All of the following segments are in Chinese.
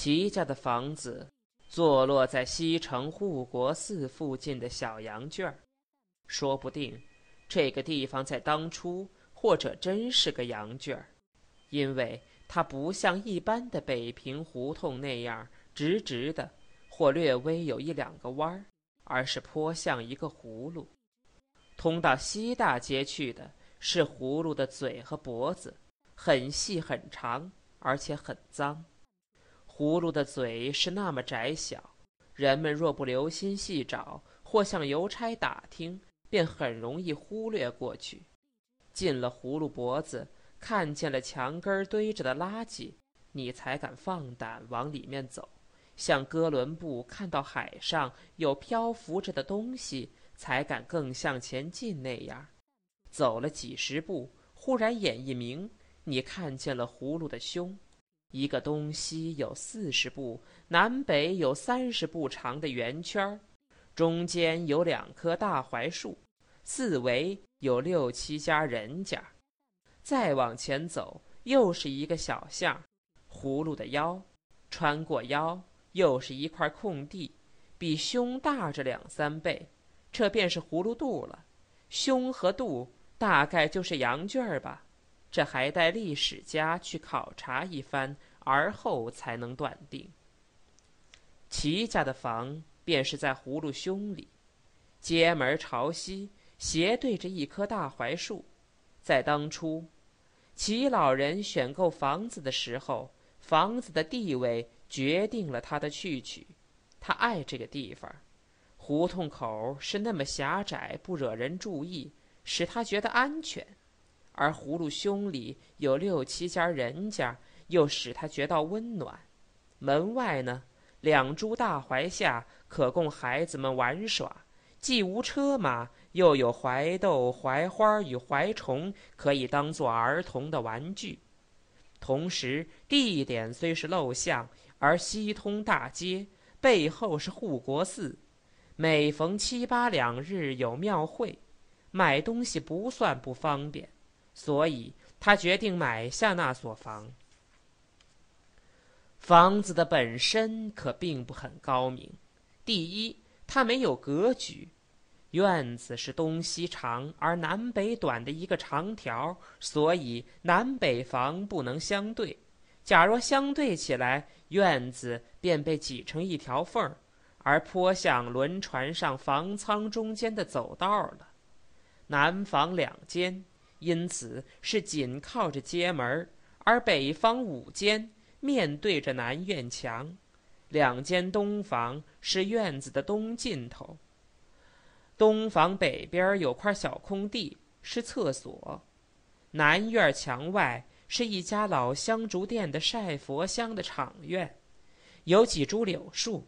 齐家的房子坐落在西城护国寺附近的小羊圈儿，说不定这个地方在当初或者真是个羊圈儿，因为它不像一般的北平胡同那样直直的，或略微有一两个弯儿，而是颇像一个葫芦。通到西大街去的是葫芦的嘴和脖子，很细很长，而且很脏。葫芦的嘴是那么窄小，人们若不留心细找，或向邮差打听，便很容易忽略过去。进了葫芦脖子，看见了墙根堆着的垃圾，你才敢放胆往里面走，像哥伦布看到海上有漂浮着的东西，才敢更向前进那样。走了几十步，忽然眼一明，你看见了葫芦的胸。一个东西有四十步，南北有三十步长的圆圈，中间有两棵大槐树，四围有六七家人家。再往前走，又是一个小巷，葫芦的腰，穿过腰又是一块空地，比胸大着两三倍，这便是葫芦肚了。胸和肚大概就是羊圈儿吧。这还待历史家去考察一番，而后才能断定。齐家的房便是在葫芦胸里，街门朝西，斜对着一棵大槐树。在当初，齐老人选购房子的时候，房子的地位决定了他的去取。他爱这个地方，胡同口是那么狭窄，不惹人注意，使他觉得安全。而葫芦胸里有六七家人家，又使他觉到温暖。门外呢，两株大槐下可供孩子们玩耍，既无车马，又有槐豆、槐花与槐虫，可以当做儿童的玩具。同时，地点虽是陋巷，而西通大街，背后是护国寺，每逢七八两日有庙会，买东西不算不方便。所以他决定买下那所房。房子的本身可并不很高明。第一，它没有格局，院子是东西长而南北短的一个长条，所以南北房不能相对。假若相对起来，院子便被挤成一条缝儿，而颇像轮船上房舱中间的走道了。南房两间。因此是紧靠着街门而北方五间面对着南院墙，两间东房是院子的东尽头。东房北边有块小空地，是厕所。南院墙外是一家老香烛店的晒佛香的场院，有几株柳树，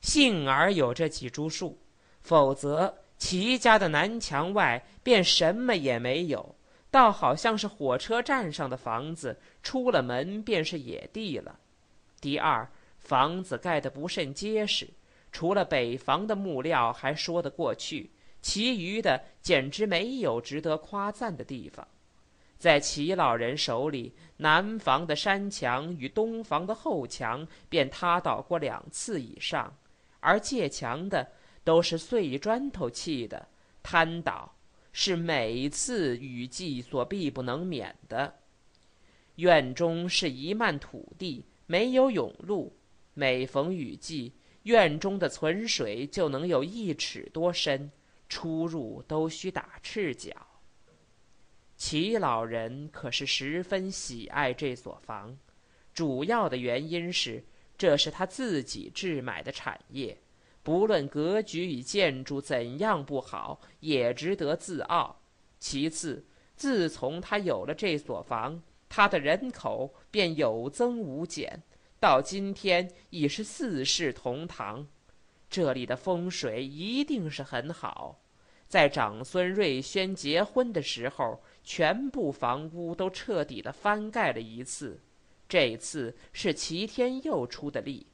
幸而有这几株树，否则。齐家的南墙外便什么也没有，倒好像是火车站上的房子，出了门便是野地了。第二，房子盖得不甚结实，除了北房的木料还说得过去，其余的简直没有值得夸赞的地方。在齐老人手里，南房的山墙与东房的后墙便塌倒过两次以上，而借墙的。都是碎砖头砌的，瘫倒是每次雨季所必不能免的。院中是一漫土地，没有甬路，每逢雨季，院中的存水就能有一尺多深，出入都需打赤脚。齐老人可是十分喜爱这所房，主要的原因是这是他自己置买的产业。不论格局与建筑怎样不好，也值得自傲。其次，自从他有了这所房，他的人口便有增无减，到今天已是四世同堂。这里的风水一定是很好。在长孙瑞轩结婚的时候，全部房屋都彻底的翻盖了一次。这次是齐天佑出的力。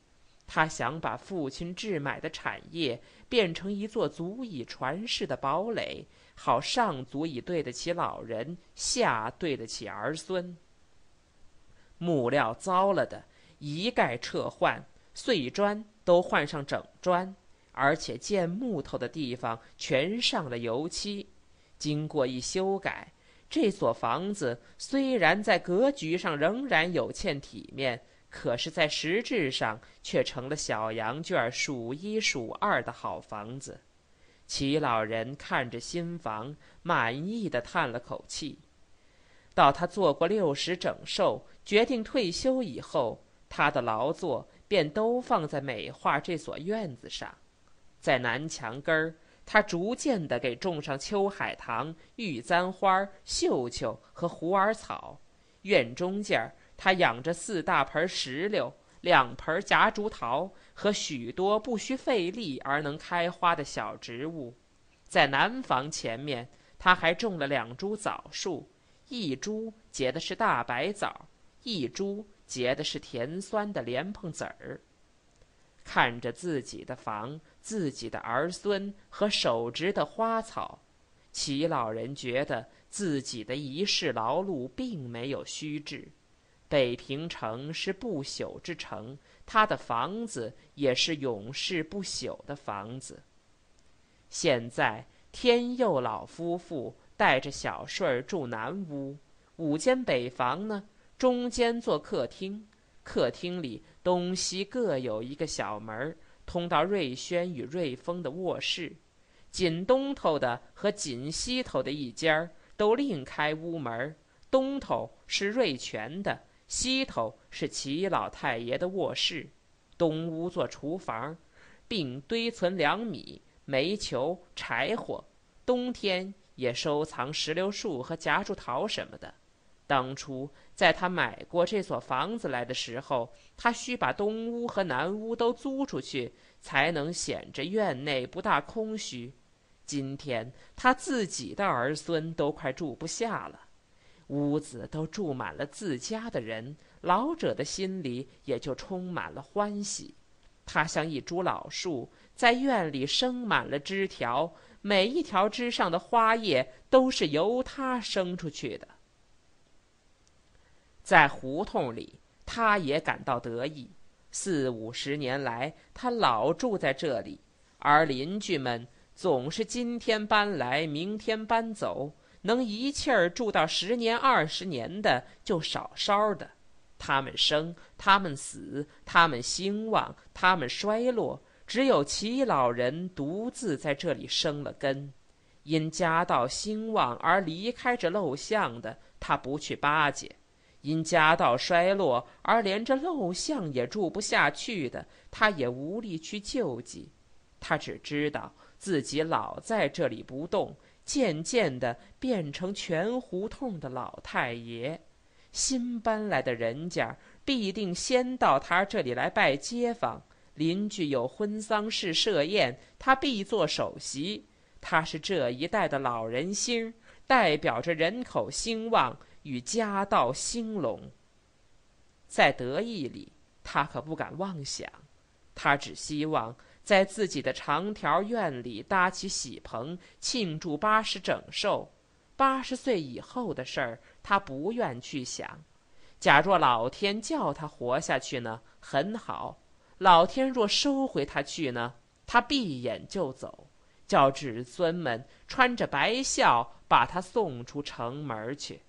他想把父亲置买的产业变成一座足以传世的堡垒，好上足以对得起老人，下对得起儿孙。木料糟了的，一概撤换，碎砖都换上整砖，而且建木头的地方全上了油漆。经过一修改，这所房子虽然在格局上仍然有欠体面，可是，在实质上却成了小羊圈数一数二的好房子。齐老人看着新房，满意的叹了口气。到他做过六十整寿，决定退休以后，他的劳作便都放在美化这所院子上，在南墙根儿。他逐渐地给种上秋海棠、玉簪花、绣球和虎耳草。院中间儿，他养着四大盆石榴、两盆夹竹桃和许多不需费力而能开花的小植物。在南房前面，他还种了两株枣树，一株结的是大白枣，一株结的是甜酸的莲蓬籽儿。看着自己的房。自己的儿孙和手植的花草，齐老人觉得自己的一世劳碌并没有虚掷。北平城是不朽之城，他的房子也是永世不朽的房子。现在天佑老夫妇带着小顺儿住南屋，五间北房呢，中间做客厅，客厅里东西各有一个小门。通到瑞轩与瑞丰的卧室，紧东头的和紧西头的一间儿都另开屋门。东头是瑞全的，西头是齐老太爷的卧室。东屋做厨房，并堆存粮米、煤球、柴火，冬天也收藏石榴树和夹竹桃什么的。当初在他买过这所房子来的时候，他需把东屋和南屋都租出去，才能显着院内不大空虚。今天他自己的儿孙都快住不下了，屋子都住满了自家的人，老者的心里也就充满了欢喜。他像一株老树，在院里生满了枝条，每一条枝上的花叶都是由他生出去的。在胡同里，他也感到得意。四五十年来，他老住在这里，而邻居们总是今天搬来，明天搬走，能一气儿住到十年二十年的就少少的。他们生，他们死，他们兴旺，他们衰落，只有齐老人独自在这里生了根。因家道兴旺而离开这陋巷的，他不去巴结。因家道衰落而连这陋巷也住不下去的，他也无力去救济。他只知道自己老在这里不动，渐渐的变成全胡同的老太爷。新搬来的人家必定先到他这里来拜街坊，邻居有婚丧事设宴，他必做首席。他是这一代的老人星，代表着人口兴旺。与家道兴隆，在得意里，他可不敢妄想。他只希望在自己的长条院里搭起喜棚，庆祝八十整寿。八十岁以后的事儿，他不愿去想。假若老天叫他活下去呢，很好；老天若收回他去呢，他闭眼就走，叫子孙们穿着白孝把他送出城门去。